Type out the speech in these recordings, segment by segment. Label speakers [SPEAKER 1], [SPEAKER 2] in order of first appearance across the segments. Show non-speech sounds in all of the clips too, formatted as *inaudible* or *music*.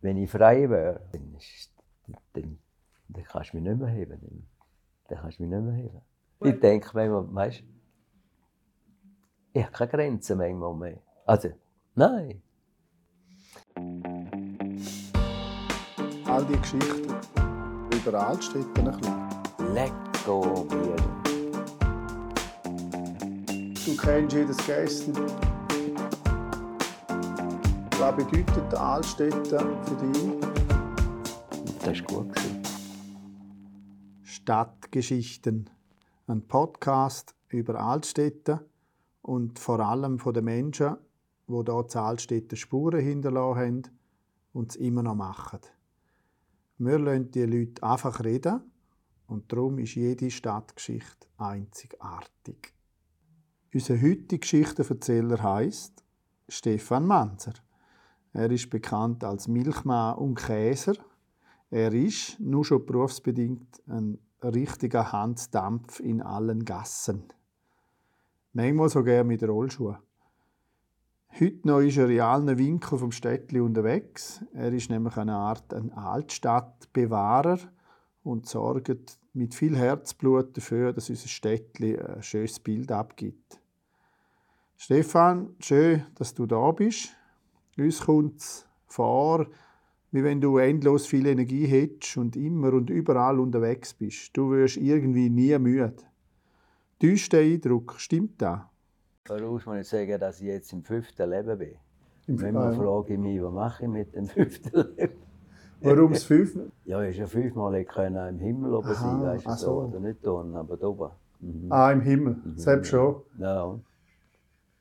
[SPEAKER 1] wenn ich frei wäre, dann, dann, dann kannst du mich nicht mehr heben. Dann, dann kannst du mich nicht mehr heben. Ich denke manchmal, weißt du, ich habe keine Grenzen manchmal mehr. Also, nein.
[SPEAKER 2] All die Geschichten über Altstädte ein bisschen.
[SPEAKER 1] Let go, Bier.
[SPEAKER 2] Du kennst jedes Gäste. Was bedeutet Altstädte für dich?
[SPEAKER 1] Das war gut.
[SPEAKER 2] Stadtgeschichten. Ein Podcast über Altstädte und vor allem von den Menschen, die dort in Altstädte Spuren hinterlassen haben und es immer noch machen. Wir lassen die Leute einfach reden und darum ist jede Stadtgeschichte einzigartig. Unser heutiger Geschichtenerzähler heißt Stefan Manzer. Er ist bekannt als Milchmann und Käser. Er ist, nur schon berufsbedingt, ein richtiger Handdampf in allen Gassen. Manchmal sogar mit Rollschuhen. Heute noch ist er in allen Winkeln vom Städtli unterwegs. Er ist nämlich eine Art ein Altstadtbewahrer und sorgt mit viel Herzblut dafür, dass unser Städtli ein schönes Bild abgibt. Stefan, schön, dass du da bist. Uns kommt es vor, wie wenn du endlos viel Energie hättest und immer und überall unterwegs bist. Du wirst irgendwie nie müde. Täuscht der Eindruck, stimmt das?
[SPEAKER 1] Voraus muss ich sagen, dass ich jetzt im fünften Leben bin.
[SPEAKER 2] Im
[SPEAKER 1] Manchmal
[SPEAKER 2] äh,
[SPEAKER 1] frage ich mich, was mache ich mit dem fünften Leben?
[SPEAKER 2] Warum das fünf?
[SPEAKER 1] Ja, ich ja fünfmal können im Himmel oben sein,
[SPEAKER 2] Aha,
[SPEAKER 1] weißt du so. Oder nicht unten, aber da oben. Mhm.
[SPEAKER 2] Ah, im Himmel. Selbst schon.
[SPEAKER 1] Ja,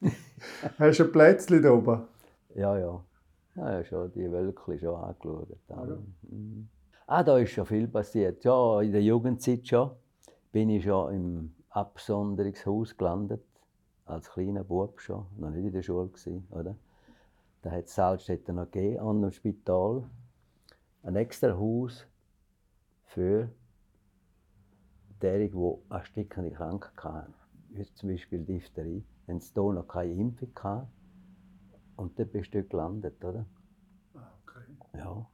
[SPEAKER 1] *laughs*
[SPEAKER 2] Hast du ein Plätzchen da oben?
[SPEAKER 1] Ja, ja. Ja, ja, schon die Wölkchen schon angeschaut. Mhm. Ah, da ist schon viel passiert. Ja, in der Jugendzeit schon. Bin ich schon im Absonderungshaus gelandet. Als kleiner Bub schon. Noch nicht in der Schule gewesen, oder? Da hat es Salzstädter noch gegeben, an dem Spital. Ein extra Haus für diejenigen, die erstickende Krankheit hatten. Zum Beispiel Diphtherie. Wenn es hier noch keine Impfung hatte. Und dort bist du gelandet, oder? Ja.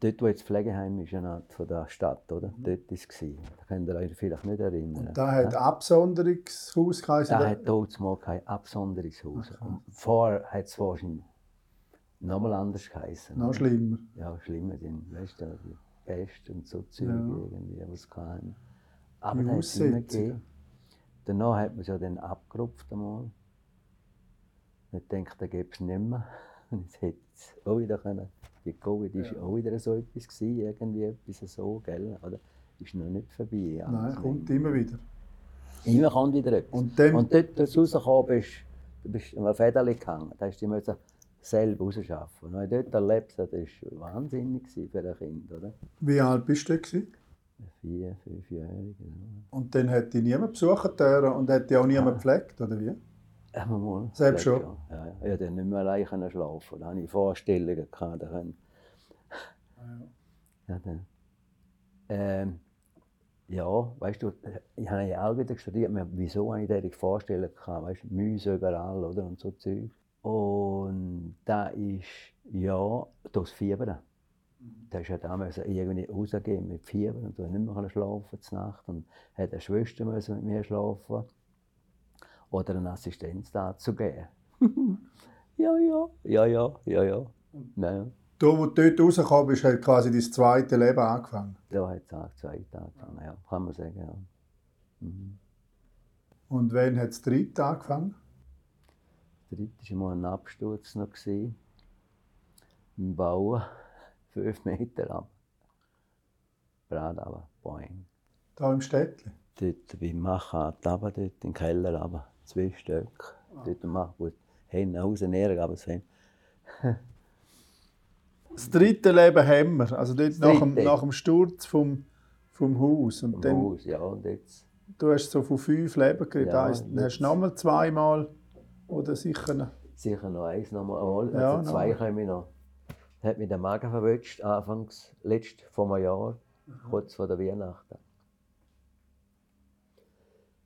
[SPEAKER 1] Dort, wo jetzt das Pflegeheim ist, eine Art von der Stadt, oder? Dort war es. Da könnt ihr euch vielleicht nicht erinnern.
[SPEAKER 2] Da hat Absonderungshaus geheißen.
[SPEAKER 1] Da hat dort mal kein Absonderungshaus. Und vorher hat es wahrscheinlich nochmal anders geheißen.
[SPEAKER 2] Noch schlimmer.
[SPEAKER 1] Ja, schlimmer, die, weißt du, die Pest und so Zeug
[SPEAKER 2] Ja.
[SPEAKER 1] irgendwie, was kann. Aber
[SPEAKER 2] Die
[SPEAKER 1] da hat es immer gegeben. Danach hat man es ja dann abgerupft einmal. Ich denke, da gäbe es nicht mehr. *laughs* Und jetzt hätte es auch wieder können. Die Covid war
[SPEAKER 2] Ja.
[SPEAKER 1] auch wieder so etwas gewesen, irgendwie etwas so, gell? Oder? Ist noch nicht vorbei.
[SPEAKER 2] Nein,
[SPEAKER 1] alles
[SPEAKER 2] kommt immer wieder.
[SPEAKER 1] Immer kommt wieder etwas.
[SPEAKER 2] Und dann,
[SPEAKER 1] Und dort, als du rausgekommen bist, du bist an einem Federli gehangen. Da hast du dich selber rausschaffen. Und wenn du dort erlebt das war wahnsinnig für ein Kind, oder?
[SPEAKER 2] wie alt bist du da?
[SPEAKER 1] Vier, fünfjährige.
[SPEAKER 2] Und dann hat dich niemand dürfen und hat dich auch niemand gepflegt, oder wie?
[SPEAKER 1] Wir mal.
[SPEAKER 2] Selbst schon?
[SPEAKER 1] Ja, ja. Ich konnte nicht mehr allein können schlafen. Da hatte ich Vorstellungen. Gehabt, da können- ja, dann. Ähm, ja, weißt du, ich habe ja auch wieder studiert, wieso habe ich diese Vorstellungen gehabt, weißt du, Mäuse überall, oder, und so Zeug. Und da ist, ja, das Fieber. Da ist ja damals irgendwie rausgegeben mit Fieber und du nicht mehr schlafen zur Nacht und hat eine Schwester müssen mit mir schlafen oder eine Assistenz dazu geben. *laughs* ja, ja, ja, ja, ja, ja. Naja,
[SPEAKER 2] Da, wo du dort rausgekommen bist, hat quasi dein zweite Leben angefangen.
[SPEAKER 1] da hat es auch Tage angefangen, ja, kann man sagen, ja. Mhm.
[SPEAKER 2] Und wann hat das dritte angefangen?
[SPEAKER 1] Der dritte war mal ein Absturz noch. Gewesen. Im Bauen, *laughs* fünf Meter ab. Brad aber, boing.
[SPEAKER 2] Da im Städtli.
[SPEAKER 1] Dort beim Machen, runter, dort in den Keller, aber zwei Stück. Dort machen, wo die Hände raus, näher, aber es haben.
[SPEAKER 2] Das dritte Leben haben wir. Also dort
[SPEAKER 1] Das
[SPEAKER 2] nach dem, nach dem Sturz vom, vom Haus. Und
[SPEAKER 1] Im
[SPEAKER 2] dann,
[SPEAKER 1] Haus, ja, und jetzt.
[SPEAKER 2] du hast so von fünf Leben geredet.
[SPEAKER 1] Ja,
[SPEAKER 2] Ja, dann hast du nochmal zweimal oder sicher noch.
[SPEAKER 1] Sicher noch eins nochmal. Also
[SPEAKER 2] Ja,
[SPEAKER 1] zwei
[SPEAKER 2] noch.
[SPEAKER 1] kommen noch. Hat mich der Magen verwünscht, anfangs, letzt vor einem Jahr, kurz vor der Weihnachten.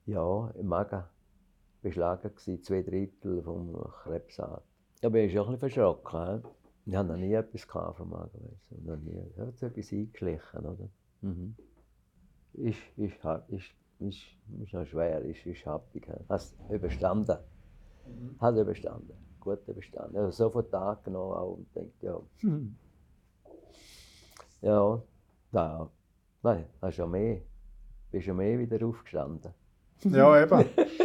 [SPEAKER 1] Ja, im Magen beschlagen gewesen, zwei Drittel vom Krebsart. Bin ich schon ein bisschen verschrocken. hä? Ich habe noch nie etwas vom Magenwechsel. Noch nie. Es hat etwas eingeschlichen, oder? Mhm. Ist, ist, hart, ist, ist, ist noch schwer, ist, ist happig. Hast überstanden. Mhm. Hat überstanden. Gut überstanden. Also sofort Tag genommen auch und denkt, ja. *laughs* Ja, da. Nein, hast schon mehr. Bist schon mehr wieder aufgestanden.
[SPEAKER 2] Ja, eben. *laughs*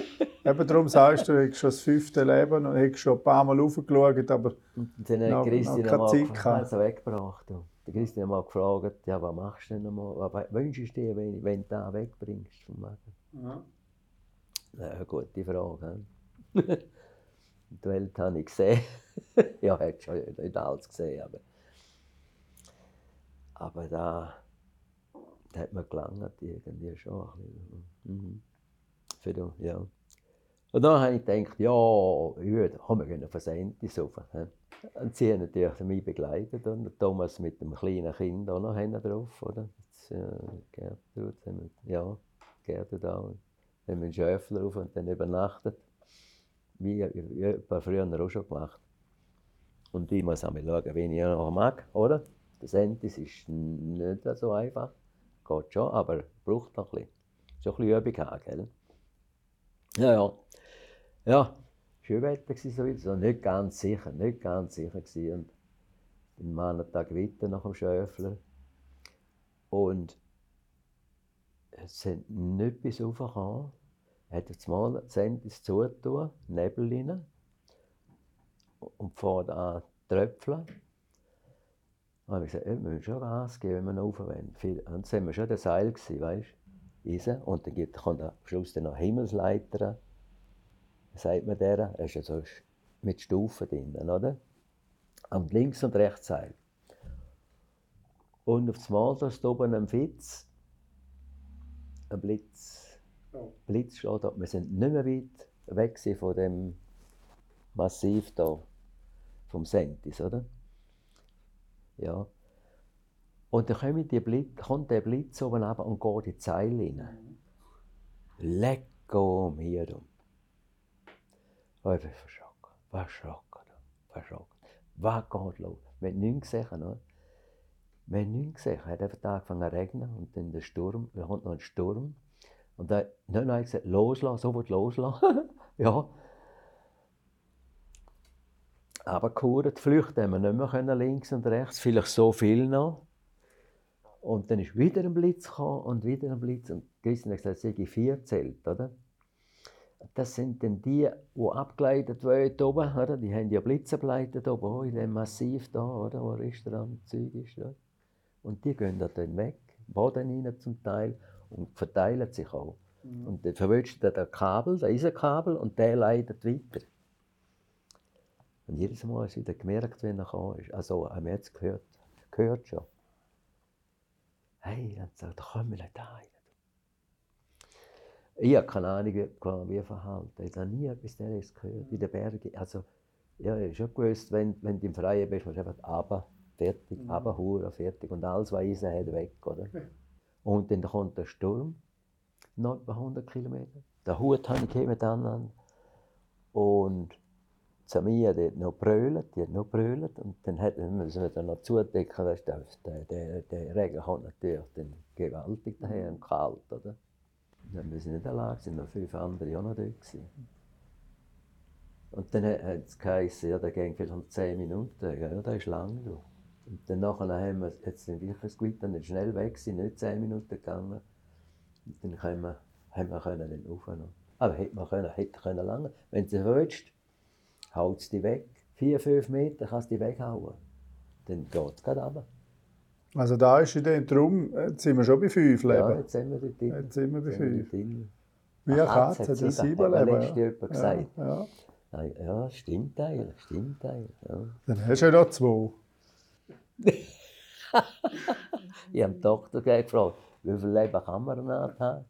[SPEAKER 2] eben darum sagst du, du hast schon das fünfte Leben und hast schon ein paar Mal raufgeschaut, aber
[SPEAKER 1] und dann
[SPEAKER 2] noch,
[SPEAKER 1] Christine
[SPEAKER 2] noch keine
[SPEAKER 1] mal
[SPEAKER 2] Zeit
[SPEAKER 1] gefragt,
[SPEAKER 2] gehabt.
[SPEAKER 1] also weggebracht. Du. Der Christine hat mal gefragt, ja, was machst du denn einmal? Was wünschst du dir, wenn, wenn du das wegbringst vom?
[SPEAKER 2] Ja.
[SPEAKER 1] Ja, eine gute Frage. *laughs* die Welt habe ich gesehen. *laughs* ja, ich habe schon nicht alles gesehen, aber, aber da, da hat mir gelangt irgendwie schon. ein bisschen. Mhm. Für du, ja. Und dann habe ich gedacht, ja, ja komm, wir gehen ein rauf. he? Und sie haben natürlich mich begleitet und Thomas mit dem kleinen Kind auch noch drauf, oder? Jetzt, äh, Gertrud, haben wir, ja, Gertrud auch. Haben wir einen Schäfler rauf und dann übernachtet. Wie, wie früher auch schon gemacht. Und ich muss einmal schauen, wen ich noch mag, oder? Das Sentis ist nicht so einfach. Geht schon, aber braucht noch ein bisschen. Schon ein bisschen Übung haben, gell? Ja, ja. Ja, schön Wetter war so wieder. So nicht ganz sicher, nicht ganz sicher gewesen. Und den Mann einen Tag weiter nach dem Schäfler. Und es sind nicht bis raufgekommen. Er hat jetzt mal das Sentis zugetan, Nebel rein. Und fährt an Tröpfeln. Dann habe ich gesagt, wir müssen schon Gas geben, wenn wir rauf wollen. Und dann waren wir schon der Seil, gewesen, weißt du? Und dann kommt am Schluss dann noch Himmelsleiter. Sagt man der? Er ist ja so mit Stufen drin, oder? Und links und rechts Seil. Und auf das Mal da steht oben ein Fitz, ein Blitz.
[SPEAKER 2] Oh.
[SPEAKER 1] Blitz steht da. Wir sind nicht mehr weit weg von dem Massiv da, vom Sentis, oder? Ja. Und dann kommt, die Blitz, kommt der Blitz oben runter und geht in die Zeile rein. Lecco mir um. Ich bin verschrocken, verschrocken, verschrocken. Was geht los? Wir haben nichts gesehen, oder? Wir haben nichts gesehen. Es hat einfach angefangen zu regnen und dann der Sturm, da kommt noch ein Sturm. Und dann dann habe ich gesagt, loslassen, sofort loslassen. *laughs* ja. Aber gehurt, flüchten haben wir nicht mehr können, links und rechts, vielleicht so viel noch. Und dann ist wieder ein Blitz gekommen und wieder ein Blitz. Und Christian hat gesagt, es sei vier Zelte, oder? Das sind dann die, die abgeleitet werden oben, oder? Die haben ja Blitze abgeleitet oben, oh, in dem Massiv da, oder? Wo Restaurant, Zeug ist, ja. Und die gehen da dann weg, Boden rein zum Teil und verteilen sich auch. Und dann verwünscht er das Kabel, das Eisenkabel, und der leitet weiter. Und jedes Mal hast du wieder gemerkt, wenn er gekommen ist. Also, haben wir jetzt gehört, gehört schon. Hey, er hat gesagt, da kommen wir nicht rein. Ich habe keine Ahnung, wie- wie verhalten. Ich habe nie etwas Derres gehört in den Bergen. Also, ja, ich habe schon gewusst, wenn, wenn du im Freien bist, musst du einfach runter, fertig, mhm. runter, fertig. Und alles, was Eisen hat, weg, oder? *laughs* Und dann kommt der Sturm, noch etwa 100 Kilometer. Den Hut habe ich mit anderen. Und Samia, die hat noch brüllt, die hat noch brüllt. Und dann hat, müssen wir dann noch zudecken, weißt der, der, der Regen kommt natürlich dann gewaltig daher und kalt, oder? Dann wir sind nicht allein, sind noch fünf andere auch noch dort. Gewesen. Und dann hat es geheißen, ja, der ging vielleicht um 10 Minuten. Ja, das ist lang. Du. Und dann nachher haben wir, jetzt sind wirklich das Gewitter nicht schnell weg, sind nicht 10 Minuten gegangen. Und dann können wir, haben wir können dann aufnehmen. Aber hätte man können, hätte können lange. Wenn du willst, haut es dich weg. 4, 5 Meter kannst du dich weghauen. Dann geht es gerade runter.
[SPEAKER 2] Also da ist dann drum, jetzt sind wir schon bei fünf
[SPEAKER 1] Ja,
[SPEAKER 2] Leben.
[SPEAKER 1] jetzt sind wir dort drin.
[SPEAKER 2] Jetzt sind wir bei fünf. Wie eine Katze
[SPEAKER 1] Katze
[SPEAKER 2] hat ja sieben
[SPEAKER 1] sieben,
[SPEAKER 2] Leben.
[SPEAKER 1] letztens jemand gesagt.
[SPEAKER 2] Ja, ja.
[SPEAKER 1] Ja, stimmt eigentlich, stimmt eigentlich. Ja.
[SPEAKER 2] Dann hast du ja noch zwei. *laughs*
[SPEAKER 1] Ich habe den Doktor gefragt, wie viel Leben kann man noch haben?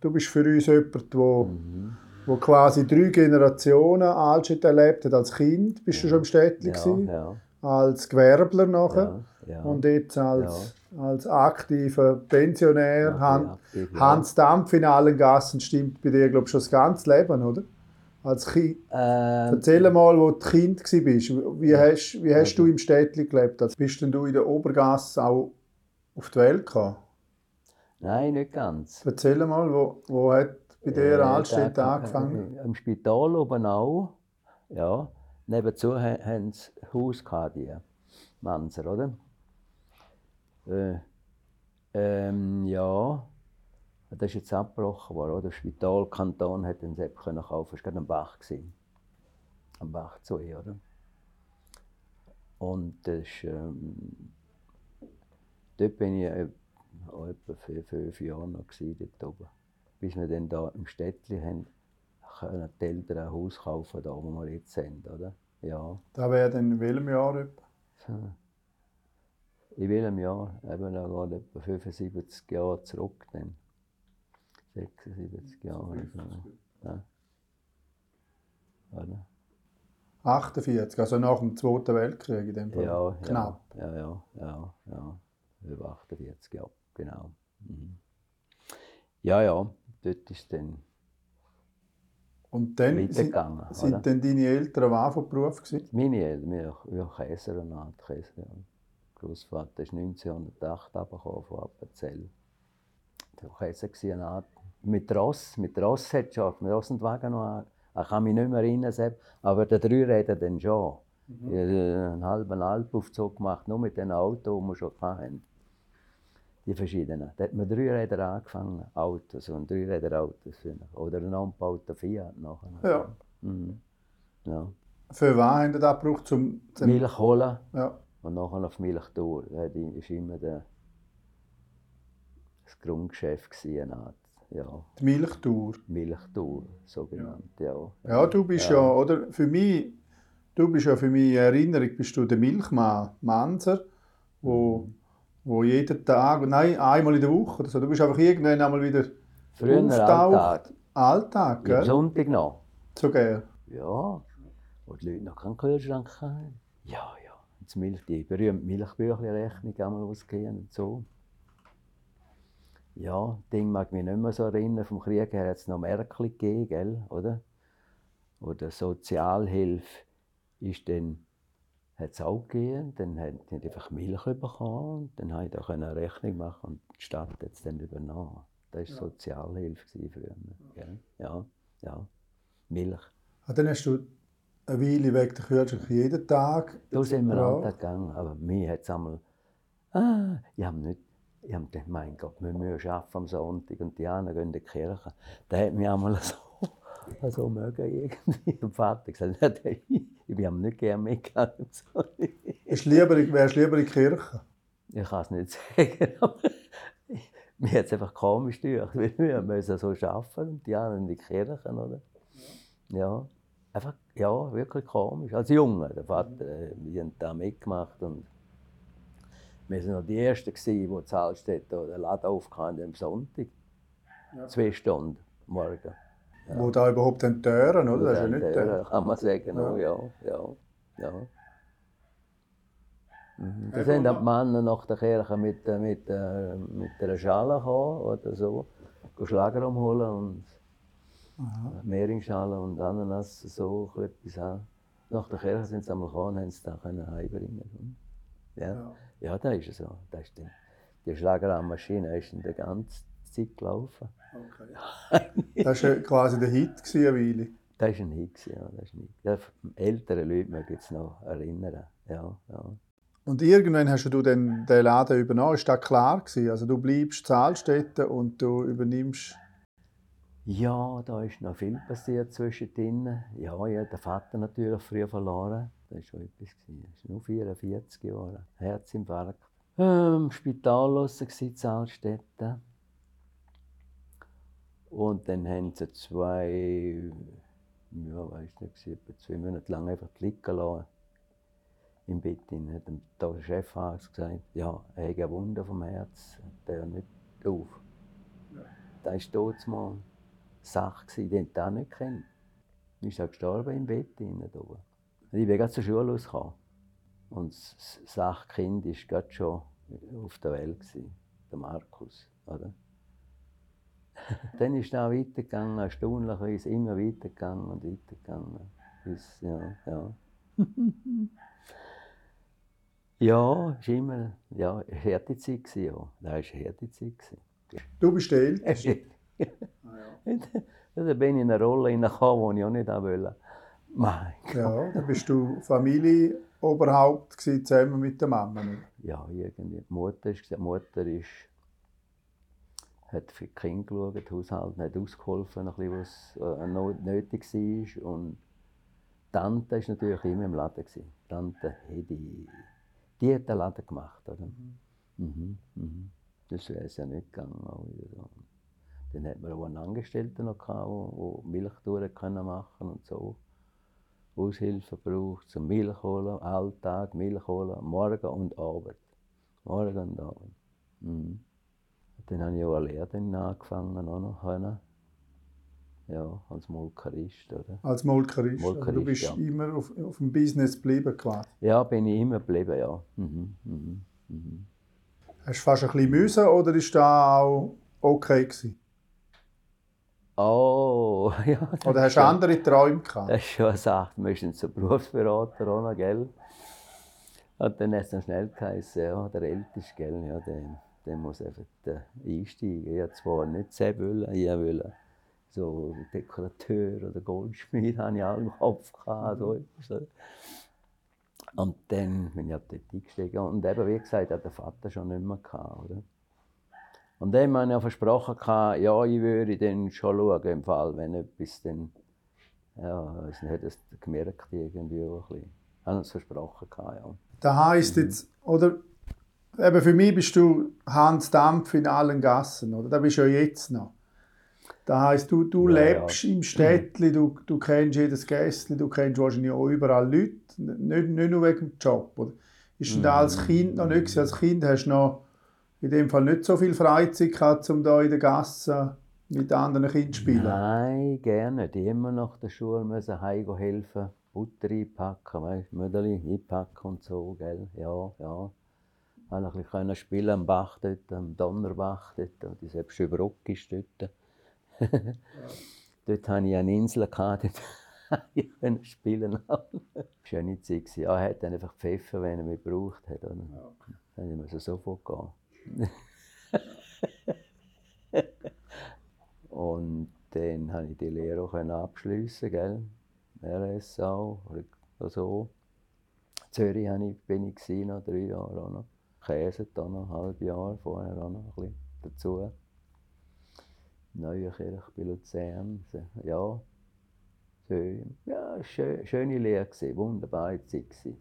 [SPEAKER 2] Du bist für uns jemand, der
[SPEAKER 1] Mhm.
[SPEAKER 2] wo quasi drei Generationen Altstadt erlebt hat. Als Kind bist du schon im Städtchen,
[SPEAKER 1] Ja,
[SPEAKER 2] gewesen,
[SPEAKER 1] ja,
[SPEAKER 2] als Gewerbler nachher
[SPEAKER 1] ja, ja.
[SPEAKER 2] und jetzt als, als aktiver Pensionär.
[SPEAKER 1] Ja,
[SPEAKER 2] Han,
[SPEAKER 1] aktiv, ja.
[SPEAKER 2] Hans Dampf in allen Gassen stimmt bei dir, glaube ich, schon das ganze Leben, oder? als Kind?
[SPEAKER 1] Ähm,
[SPEAKER 2] Erzähl mal, wo du Kind warst. Wie hast, wie hast du im Städtchen gelebt? Also bist denn du in der Obergasse auch auf die Welt gekommen?
[SPEAKER 1] Nein, nicht ganz.
[SPEAKER 2] Erzähl mal, wo, wo hat bei dir
[SPEAKER 1] Äh,
[SPEAKER 2] Altstädt angefangen?
[SPEAKER 1] Im Spital oben auch. Ja. Nebenzu ha- haben sie Haus gehabt, die Manser, oder? Äh, ähm, ja. Das ist jetzt abgebrochen worden, oder? Das Spitalkanton hat den Sepp können kaufen. Das war gerade am Bach. Gewesen. Am Bach zu oder? Und das ist, ähm, dort bin ich äh, etwa vier, fünf Jahre noch gewesen, dort oben bis wir dann da im Städtli haben, können die Eltern ein Haus kaufen, da wo wir jetzt sind, oder? Ja.
[SPEAKER 2] Da wäre dann in welchem Jahr etwa?
[SPEAKER 1] So. In welchem Jahr? Eben noch gerade etwa 75 Jahre zurück dann. 76 Jahre. Ja. Oder?
[SPEAKER 2] 48, also nach dem Zweiten Weltkrieg in dem Fall.
[SPEAKER 1] Ja,
[SPEAKER 2] Knapp.
[SPEAKER 1] Ja, ja, ja, ja. Über 48 Jahre, genau. Mhm. Ja, ja, dort ist dann
[SPEAKER 2] Und dann sind,
[SPEAKER 1] weitergegangen. oder?
[SPEAKER 2] sind dann deine Eltern was von Beruf gewesen?
[SPEAKER 1] Meine Eltern, wir, wir Käser und Art Käser. Großvater ist 1908 runtergekommen von Appenzell. Der war Käser. Mit Ross, mit Ross hat schon, mit Ross und Wagen noch. Ich kann mich nicht mehr erinnern, aber der Dreiräder dann schon. Ich habe einen halben Alpaufzug gemacht, nur mit den Autos, die wir schon hatten. Die verschiedenen. Da hat man Dreiräder angefangen, Autos und Dreiräder-Autos. Oder ein angebauter Fiat nachher.
[SPEAKER 2] Ja.
[SPEAKER 1] Mhm. ja.
[SPEAKER 2] Für was haben die das gebraucht? Zum, zum
[SPEAKER 1] Milch holen.
[SPEAKER 2] Ja.
[SPEAKER 1] Und nachher auf Milchtour. Das war immer der, das Grundgeschäft. gewesen. Ja,
[SPEAKER 2] Die Milchtour.
[SPEAKER 1] Milchtour, so genannt. Ja.
[SPEAKER 2] Ja, du bist ja. oder? Für mich, du bist ja für mich in Erinnerung, bist du der Milchmann, Manser, wo,
[SPEAKER 1] Mhm.
[SPEAKER 2] Wo jeden Tag, nein, einmal in der Woche oder so, du bist einfach irgendwann einmal wieder
[SPEAKER 1] Früher Alltag.
[SPEAKER 2] Alltag,
[SPEAKER 1] Ja, am
[SPEAKER 2] gell?
[SPEAKER 1] Sonntag noch.
[SPEAKER 2] Sogar.
[SPEAKER 1] Ja. Wo die Leute noch keinen Kühlschrank hatten. Ja, ja. Und das Milch, die berühmte einmal ausgehen und so. Ja, Ding mag mich nicht mehr so erinnern. Vom Krieg her hat es noch Märkli gegeben, gell, oder? Oder Sozialhilfe ist dann, hat es auch gegeben. Dann haben die einfach Milch bekommen und dann konnte ich da eine Rechnung machen und die Stadt hat es dann übernommen. Das war Sozialhilfe gewesen früher. Gell? Ja, ja. Milch.
[SPEAKER 2] Ah, dann hast du eine Weile weg den Kühlschrank jeden Tag.
[SPEAKER 1] Da sind wir
[SPEAKER 2] Ja.
[SPEAKER 1] Alltag gegangen, aber mir hat es einmal, ah, ich habe nicht, ich habe gedacht, mein Gott, wir müssen arbeiten am Sonntag und die anderen gehen in die Kirche. Da hat mich einmal so, so mögen irgendwie. *laughs* Der Vater gesagt, *laughs* ja, der- ich bin nicht gerne mitgegangen. *laughs*
[SPEAKER 2] wärst du lieber in die Kirche?
[SPEAKER 1] Ich kann es nicht sagen, mir hat es einfach komisch gedacht, weil wir müssen so arbeiten und die anderen in die Kirche, oder? Ja, einfach, ja, wirklich komisch. Als Junge, der Vater, äh, wir haben da mitgemacht und wir waren noch die Ersten, gewesen, die zu Hallstedt den Laden aufkamen am Sonntag. Zwei Stunden morgen.
[SPEAKER 2] Wo da überhaupt dann Türen, oder? Das ist ja nicht
[SPEAKER 1] Ja,
[SPEAKER 2] der.
[SPEAKER 1] kann man sagen,
[SPEAKER 2] Ja.
[SPEAKER 1] ja, ja, ja. ja. Mhm. Da
[SPEAKER 2] Ja,
[SPEAKER 1] sind auch die Männer nach der Kirche mit, äh, mit, äh, mit einer Schale gekommen oder so, Schlager umholen und Mehringschale und Ananas, so etwas auch. Nach der Kirche sind sie einmal gekommen und haben es dann können heimbringen. Ja.
[SPEAKER 2] Ja.
[SPEAKER 1] ja, da ist es so. Da ist die, die Schlagermaschine ist in der ganzen Zeit gelaufen.
[SPEAKER 2] Okay. *laughs* Das war quasi der Hit eine Weile.
[SPEAKER 1] Das war ein Hit. Ja, das ist ein Hit. Ja, ältere Leute mögen es noch erinnern. Ja, ja.
[SPEAKER 2] Und irgendwann hast du dann den Laden übernommen. Ist das klar gewesen? Also du bleibst Zahlstätte und du übernimmst.
[SPEAKER 1] ja, da ist noch viel passiert zwischendrin. Ja, ich habe den Vater natürlich früh verloren. Das war schon etwas. Das ist nur 44 Jahre. Herzinfarkt. Ähm, Im Spital draussen gewesen, in Zahlstätten. Und dann haben sie zwei, ja, weiß nicht, etwa zwei Monate lang einfach liegen lassen. Im Bett. Dann hat der Chefarzt gesagt, ja, er hat eine Wunde vom Herz, der nicht auf. Das war dort mal Sache, die ich auch nicht kennt. Dann ist gestorben im Bett. Da. Und ich bin gerade zur Schule rausgekommen. Und das Sachkind war gerade schon auf der Welt, der Markus. Oder? *laughs* Dann ist es auch weitergegangen, erstaunlicherweise immer weitergegangen und weitergegangen. Bis, ja, ja. *laughs* ja, es war immer ja, eine harte Zeit. Ja. Das war eine harte Zeit.
[SPEAKER 2] Du bist der Älteste. *laughs*
[SPEAKER 1] ja, da bin ich in eine Rolle hineingekommen, die ich auch nicht wollte. Mein
[SPEAKER 2] Ja, dann bist du Familienoberhaupt gewesen, zusammen mit der Mama.
[SPEAKER 1] Ja, irgendwie. Die Mutter ist, die Mutter ist, hat für die Kinder geschaut, Haushalt hat ausgeholfen, ein bisschen, was äh, nötig war. Und Tante war natürlich immer im Laden. Gewesen. Tante hat die, hat den Laden gemacht. Oder? Mhm. Mhm. Das wäre es ja nicht gegangen. So. Dann hat man auch einen Angestellten noch, gehabt, der Milchtouren können machen und so. Aushilfe braucht, zum Milch holen, Alltag Milch holen, morgen und Abend. Morgen und Abend. Mhm. Dann habe ich auch eine Lehre dann angefangen, auch noch können. Ja, als Molkerist, oder?
[SPEAKER 2] Als Molkerist. Also du
[SPEAKER 1] Molkerist,
[SPEAKER 2] bist
[SPEAKER 1] ja.
[SPEAKER 2] immer auf, auf dem Business geblieben quasi.
[SPEAKER 1] Ja, bin ich immer geblieben, ja. Mhm. Mhm. Mhm.
[SPEAKER 2] Hast du fast ein bisschen müssen oder ist das auch okay gewesen?
[SPEAKER 1] Oh, *laughs* ja.
[SPEAKER 2] Oder hast du andere Träume gehabt?
[SPEAKER 1] Das ist schon eine Sache. Wir sind zum Berufsberater auch noch, gell? Und dann hat es dann schnell geheißen, ja, der Älteste, gell, ja, der, der muss einfach einsteigen. Ich habe zwar nicht sehr wollen, ich wollte so Dekorateur oder Goldschmied, *laughs* habe ich auch im Kopf gehabt, so oder? Und dann bin ich halt dort eingestiegen. Und eben, wie gesagt, hat der Vater schon nicht mehr gehabt, oder? Und dann habe ich auch versprochen, gehabt, ja, ich würde dann schon schauen, im Fall, wenn etwas dann ja, ich hat es gemerkt irgendwie auch ein bisschen. Haben uns versprochen, gehabt, ja.
[SPEAKER 2] Das heisst jetzt, oder? Eben für mich bist du Hans Dampf in allen Gassen, oder? Da bist du ja jetzt noch. Das heisst, du, du
[SPEAKER 1] Ja,
[SPEAKER 2] lebst im Städtli, du, du kennst jedes Gästli, du kennst wahrscheinlich auch überall Leute, nicht, nicht nur wegen dem Job, oder? Ist denn da als Kind noch nicht? Als Kind hast du noch in dem Fall nicht so viel Freizeit gehabt, um da in der Gasse mit anderen Kindern zu spielen?
[SPEAKER 1] Nein, gerne. Die immer nach der Schule müssen heim helfen, Butter einpacken, Mödeli einpacken und so, gell? Ja, ja. Habe ein bisschen können spielen am Bach dort, am Donnerbach dort, und die selbst über Ruck ist dort. *laughs* dort hatte ich eine Insel, gehabt, *laughs* dort konnte ich können spielen. Schöne Zeit. gewesen. Ja, er hat dann einfach pfeffern, wenn er mich gebraucht hat. Oder? Dann musste ich sofort gehen. *laughs* Und dann konnte ich die Lehre auch abschliessen, gell? RSA oder so. Zürich habe ich, bin ich noch drei Jahre auch noch. Käse da noch, ein halbes Jahr vorher auch noch ein bisschen dazu. Neuenkirch bei Luzern, ja. Schön. Ja, schön, schöne Lehre gewesen, wunderbare Zeit gewesen.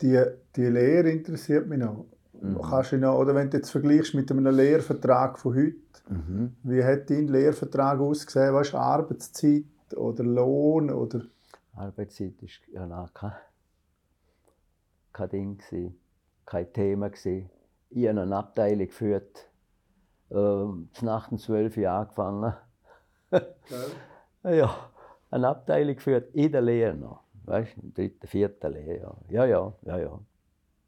[SPEAKER 2] Die, die Lehre interessiert mich noch. Kannst du noch. Oder wenn du jetzt vergleichst mit einem Lehrvertrag von heute,
[SPEAKER 1] Mhm.
[SPEAKER 2] wie hat dein Lehrvertrag ausgesehen? Was Arbeitszeit oder Lohn? Oder
[SPEAKER 1] Arbeitszeit war ja kein, kein Ding, gewesen, kein Thema. Gewesen. Ich habe eine Abteilung geführt, ähm, nach um 12 Uhr angefangen. *laughs* ja, eine Abteilung geführt in der Lehre noch. Weißt du, im dritten, vierten Lehrjahr. Ja, ja, ja, ja.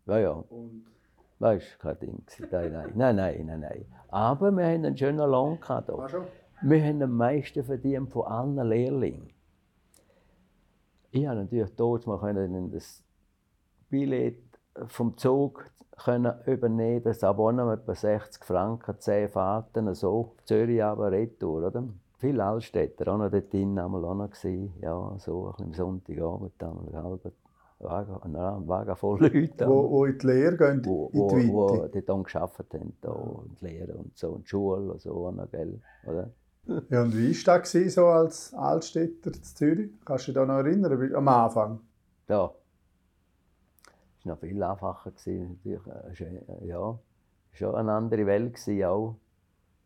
[SPEAKER 1] Ja, ja. Weißt du, kein Ding. Nein, nein, nein, nein, nein, nein. Aber wir haben einen schönen Lohn gehabt. hier. Wir haben am meisten verdient von allen Lehrlingen. Ich habe natürlich dort mal können das Billett vom Zug können übernehmen, das Abonnement etwa 60 Franken, 10 Fahrten, so, Zürich aber retour, oder? Viele Altstädter auch noch dort drin, einmal auch noch gewesen. ja, so, ein bisschen am Sonntagabend, einmal halben Wagen, nein, Wagen voll Leute.
[SPEAKER 2] Wo, wo in die Lehre gehen,
[SPEAKER 1] wo,
[SPEAKER 2] in
[SPEAKER 1] wo,
[SPEAKER 2] die
[SPEAKER 1] wo
[SPEAKER 2] Weite.
[SPEAKER 1] die dann gearbeitet haben, da, und Lehre und so, und Schule und so, noch, gell, oder?
[SPEAKER 2] Ja, und wie war das so als Altstädter in Zürich? Kannst du dich da noch erinnern, am Anfang?
[SPEAKER 1] Ja. War noch viel einfacher. Gewesen, natürlich. Ja, schon eine andere Welt gewesen, auch.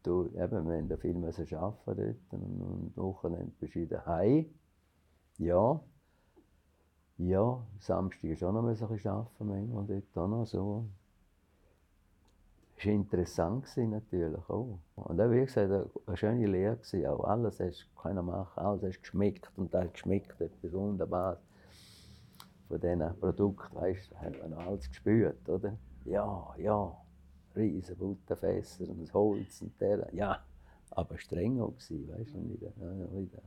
[SPEAKER 1] Du, eben, wir mussten viel arbeiten dort und, und Wochenende bist du daheim. Ja. Ja, Samstag ist auch noch ein bisschen arbeiten, manchmal dort auch noch so. Es war interessant natürlich auch. Und auch, wie gesagt, eine schöne Lehre auch. Alles du können machen, alles hast geschmeckt und das hat geschmeckt, etwas Wunderbares von diesen Produkten, weißt hat man alles gespürt, oder? Ja, ja, riesen Butterfässer und das Holz und der, ja, aber streng auch gewesen, weißt du, wieder, wieder.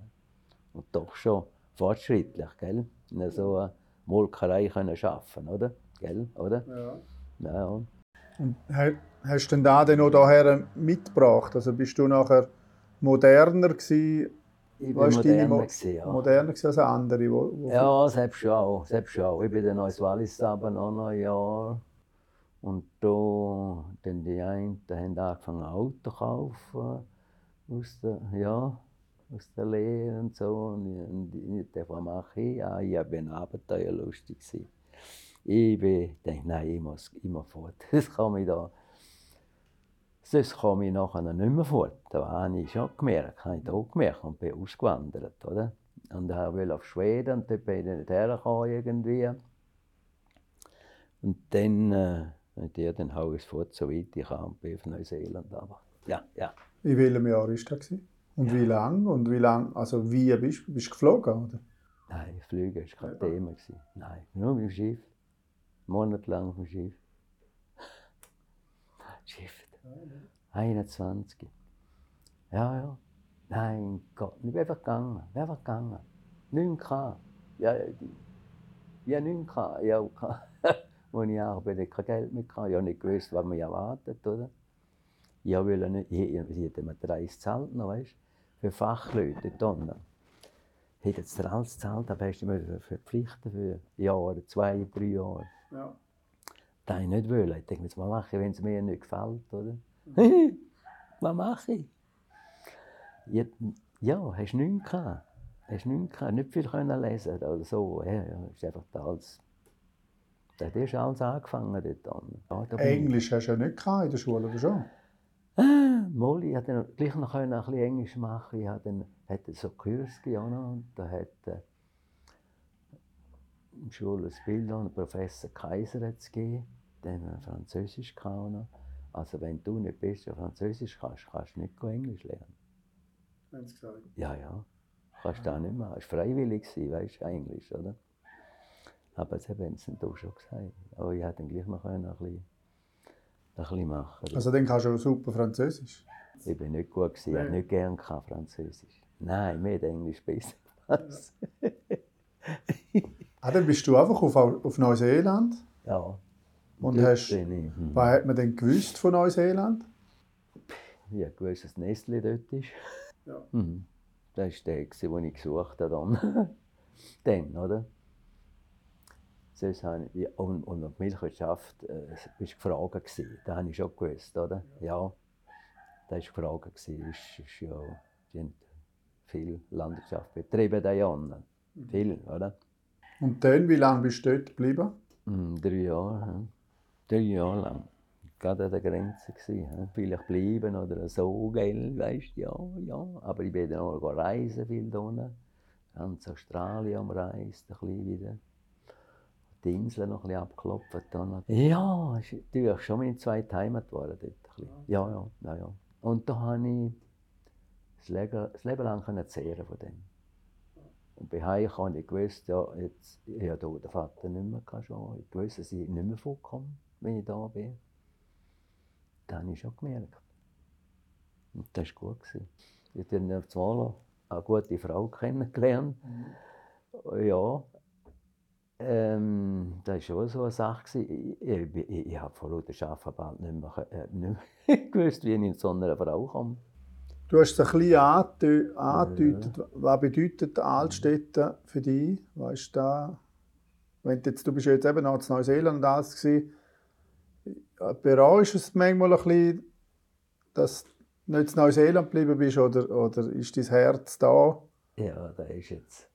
[SPEAKER 1] Und doch schon fortschrittlich, gell? In so einer Molkerei können arbeiten, oder? Gell, oder?
[SPEAKER 2] Ja.
[SPEAKER 1] Ja,
[SPEAKER 2] Und hast du denn da noch daher mitgebracht? Also bist du nachher moderner gewesen,
[SPEAKER 1] Ich
[SPEAKER 2] deine
[SPEAKER 1] moderner
[SPEAKER 2] Mo-
[SPEAKER 1] gewesen, ja.
[SPEAKER 2] moderner als andere? Wo, wo
[SPEAKER 1] Ja, selbst schon auch, selbst schon auch. Ich bin dann als Wallis aber noch ein Jahr. Und da, dann die einen, die haben angefangen Auto zu kaufen, aus der, ja, aus der Lehre und so. Und ich, und ich dachte, was mache ich? Ja, ich bin abenteuerlustig gewesen. Ich bin, denke, nein, ich muss immer fort. *laughs* Das kann ich da, sonst komme ich nachher nicht mehr fort. Das habe ich schon gemerkt, habe ich auch gemerkt und bin ausgewandert, oder? Und ich wollte auf Schweden und dort bin ich nicht hergekommen irgendwie. Und dann, äh, ja, dann hau ich es fort, so weit ich kann, bin auf Neuseeland. Aber ja, ja.
[SPEAKER 2] In welchem Jahr war das? Und wie lang? Und wie lang? Also wie bist du? Bist du geflogen? Oder?
[SPEAKER 1] Nein, Flüge war kein Thema. Gewesen. Nein, nur mit dem Schiff. Monatelang auf dem Schiff. *laughs* Schiff. 21. Ja, ja. Nein, Gott, ich bin einfach gegangen. Ich bin einfach gegangen. Nichts gehabt. Die- ja, nichts gehabt. Ja. Als *laughs* ich arbeite, kein Geld mehr. Ich habe nicht gewusst, was mich erwartet, oder? Ich wollte nicht, ich, ich, ich hätte mir 30 gezahlt, noch, weißt für Fachleute unten. Ich hätte jetzt alles gezahlt, aber hast du mich verpflichten für Jahre, zwei, drei Jahre.
[SPEAKER 2] Ja.
[SPEAKER 1] Das wollte ich nicht. Wollen. Ich denke, was mache ich, wenn es mir nicht gefällt, oder? *laughs* was mache ich? Ja, ja hast nichts gehabt. Hast nichts gehabt. Nicht viel können lesen oder so. Ja, ja, ist einfach da alles. Da hat erst alles angefangen dort unten. Ja, ich-
[SPEAKER 2] Englisch hast du ja nicht gehabt in der Schule, oder schon?
[SPEAKER 1] Ah, Mal, ich konnte dann gleich noch ein bisschen Englisch machen. Ich hatte dann hatte so Kurs noch, und da hat äh, im Schule ein Bild an, Professor Kaiser hat es gegeben, dann haben wir Französisch noch. Also wenn du nicht bist, der Französisch kannst, kannst du nicht gut Englisch lernen.
[SPEAKER 2] Haben sie gesagt.
[SPEAKER 1] Ja, ja. Kannst du auch nicht machen. Es war freiwillig, weißt du, Englisch, oder? Aber das haben sie dann doch schon gesagt. Aber ich hätte dann gleich noch ein bisschen, ein bisschen machen
[SPEAKER 2] Also dann kannst du auch super Französisch.
[SPEAKER 1] Ich bin nicht gut, gewesen, ich habe nicht gern gehabt, Französisch. Nein, mir hat Englisch besser gepasst.
[SPEAKER 2] Ah, dann bist du einfach auf, auf Neuseeland.
[SPEAKER 1] Ja.
[SPEAKER 2] Und
[SPEAKER 1] dort
[SPEAKER 2] hast-
[SPEAKER 1] bin ich. Hm.
[SPEAKER 2] Was hat man denn gewusst von Neuseeland?
[SPEAKER 1] Ich habe gewusst, dass Nestle dort ist.
[SPEAKER 2] Ja.
[SPEAKER 1] Mhm. Das war der, den ich gesucht habe. Dann, *laughs* dann oder? Sonst habe ich, und, und auf die Milchwirtschaft äh, bist gefragt. Gewesen. Das habe ich schon gewusst, oder? Ja. Das war gefragt. Gewesen. Ist, ist ja, die haben viel Landwirtschaft betrieben, da ja unten. Viel, oder?
[SPEAKER 2] Und dann, wie lange bist du dort geblieben?
[SPEAKER 1] Mm, drei Jahre. Drei Jahre lang. Gerade an der Grenze. Gewesen. Vielleicht bleiben oder so, gell, weißt du, ja, ja. Aber ich bin dann auch reisen viel unten. Ganz Australien Reisen, ein bisschen wieder. Die Inseln noch ein bisschen abgeklopft. Dann. Ja, ist natürlich schon meine zweite Heimat geworden dort. Ja, ja, ja, ja. Und da habe ich das Leben, das Leben lang können zehren von dem. Und bei Hause habe ich gewusst, ja, jetzt, ich habe den Vater nicht mehr schon. Ich wusste, dass ich nicht mehr vorkomme, wenn ich da bin. Das habe ich schon gemerkt. Und das war gut. gewesen. Ich habe dann auf einmal eine gute Frau kennengelernt. Ja. Ähm, das war schon so eine Sache. gewesen. Ich, ich, ich, ich habe vor lauter Arbeiten bald nicht mehr, äh, nicht mehr *laughs* gewusst, wie ich zu einer Frau komme.
[SPEAKER 2] Du hast es ein bisschen angedeu- angedeutet. Was bedeutet Altstädte für dich? Weißt du, wenn du, jetzt, du bist ja jetzt eben noch in Neuseeland und alles gewesen. Bereust du es manchmal ein bisschen, dass du nicht in Neuseeland geblieben bist oder, oder ist dein Herz da?
[SPEAKER 1] Ja, der ist jetzt.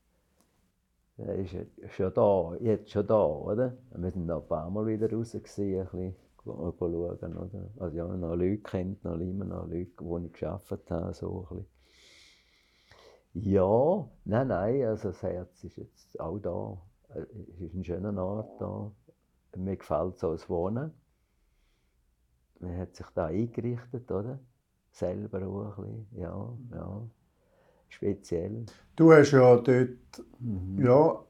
[SPEAKER 1] Der ist schon da, jetzt schon da, oder? Wir sind noch ein paar Mal wieder raus, gewesen, ein bisschen go schauen, oder? Also ja, noch Leute kennt, noch immer noch Leute, die ich gearbeitet habe, so ein bisschen. Ja, nein, nein, also das Herz ist jetzt auch da. Äh, Es ist ein schöner Ort da. Mir gefällt so das Wohnen. Man hat sich da eingerichtet, oder? Selber auch ein bisschen, ja, ja. Speziell.
[SPEAKER 2] Du hast ja dort,
[SPEAKER 1] Mhm.
[SPEAKER 2] ja,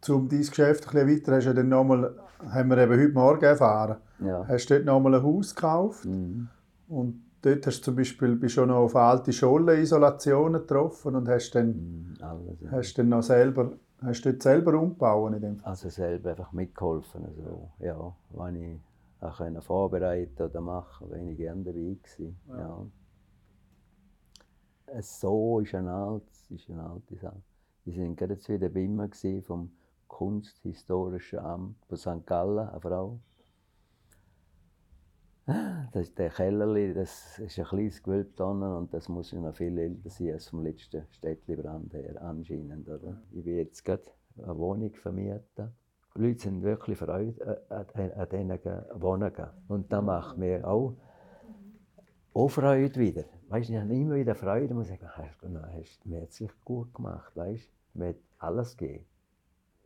[SPEAKER 2] zum dein Geschäft ein bisschen weiter, hast ja dann nochmal, haben wir eben heute Morgen erfahren,
[SPEAKER 1] Ja.
[SPEAKER 2] hast dort nochmal ein Haus gekauft
[SPEAKER 1] Mhm.
[SPEAKER 2] und dort hast du zum Beispiel bist schon noch auf alte Schollenisolationen getroffen und hast dann,
[SPEAKER 1] Mm, Alles. ja.
[SPEAKER 2] hast dann noch selber, hast dort selber umbauen in dem Fall.
[SPEAKER 1] Also selber einfach mitgeholfen. Also, ja, wenn ich auch können vorbereiten oder machen, bin ich gerne dabei gewesen. Ja. Es So ist eine alte, ist eine alte Sache. Wir sind gerade jetzt wieder bei gewesen, vom Kunsthistorischen Amt von St. Gallen, eine Frau. Das ist der Kellerli, das ist ein kleines drinnen und das muss ja noch viel älter sein als vom letzten Städtli-Brand her, anscheinend. Oder? Ich bin jetzt gerade eine Wohnung vermieten. Die Leute sind wirklich Freude an, an, diesen Wohnungen. Und das macht mir auch, auch Freude wieder. Weißt, ich habe immer wieder Freude und sagen, hast mir jetzt wirklich gut gemacht, weißt? Mir hat alles gegeben.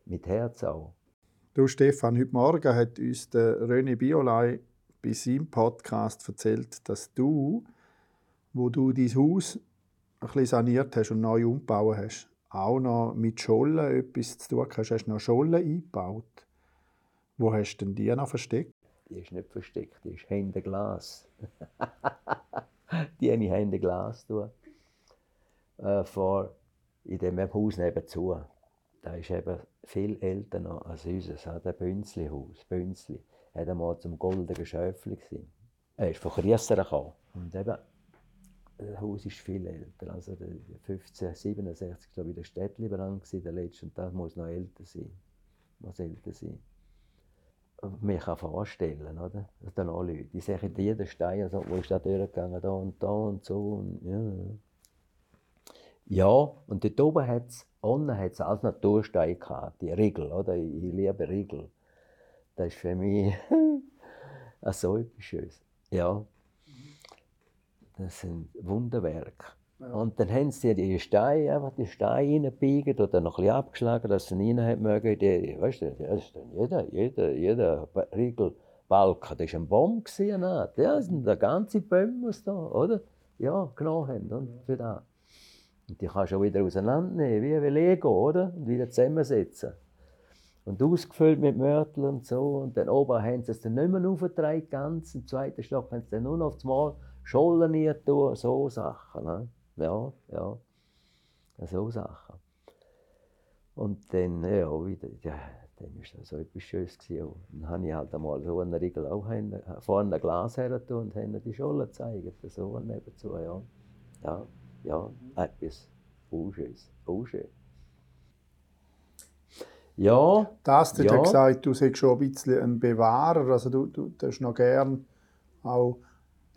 [SPEAKER 1] Mit Herz auch.
[SPEAKER 2] Du Stefan, heute Morgen hat uns der René Biolay bei seinem Podcast erzählt, dass du, wo du dein Haus ein bisschen saniert hast und neu umgebaut hast, auch noch mit Schollen etwas zu tun hast. Hast du noch Schollen eingebaut? Wo hast du denn die noch versteckt?
[SPEAKER 1] Die ist nicht versteckt, die ist hinter Glas. *laughs* die habe ich hinter Glas. Äh, vor, in dem Haus nebenzu. Da ist eben viel älter noch als unseres, ein Bünzli-Haus. Bünzli. Er war mal zum goldenen Schöfli. gewesen. Er ist von Kriessern gekommen. Und eben, das Haus ist viel älter. Also der 1567 war der Städtlibrand, der letzte, und das muss noch älter sein. Muss älter sein mir kann vorstellen, oder? Dass da noch Leute, die sagen, jeder Stein, also, wo ist da durchgegangen, da und da und so. Und, ja. ja, und dort oben hat es, unten hat es als Naturstein gehabt, die Riegel, oder? Ich, liebe Riegel. Das ist für mich *laughs* so etwas Schönes. Ja. Das sind Wunderwerke. Und dann haben sie die Steine, einfach die Steine reingebiegen oder noch ein bisschen abgeschlagen, dass sie rein mögen. Die, weißt du, das ist dann jeder, jeder, jeder Riegelbalken, das war ein Baum. gewesen, ne? Das sind der ganze Bäume, da, oder? Ja, genommen haben. Und, für das. und die kannst du auch wieder auseinandernehmen, wie ein Lego, oder? Und wieder zusammensetzen. Und ausgefüllt mit Mörtel und so. Und dann oben haben sie es dann nicht mehr aufgetragen, ganz. Im zweiten Stock haben sie dann nur noch aufs Mal Schollen nie tun, so Sachen. Ne? Ja, ja. So Sachen. Und dann, ja, wieder, ja, dann war das so etwas Schönes. Gewesen. Dann habe ich halt einmal so einen Riegel auch hin, vorne ein Glas her und haben die Scholle gezeigt. So nebenzu, ja. Ja, ja, etwas Unschönes, unschön. Ja,
[SPEAKER 2] Das hat
[SPEAKER 1] Ja.
[SPEAKER 2] ja. gesagt, du seist schon ein bisschen ein Bewahrer. Also du, du hast noch gern auch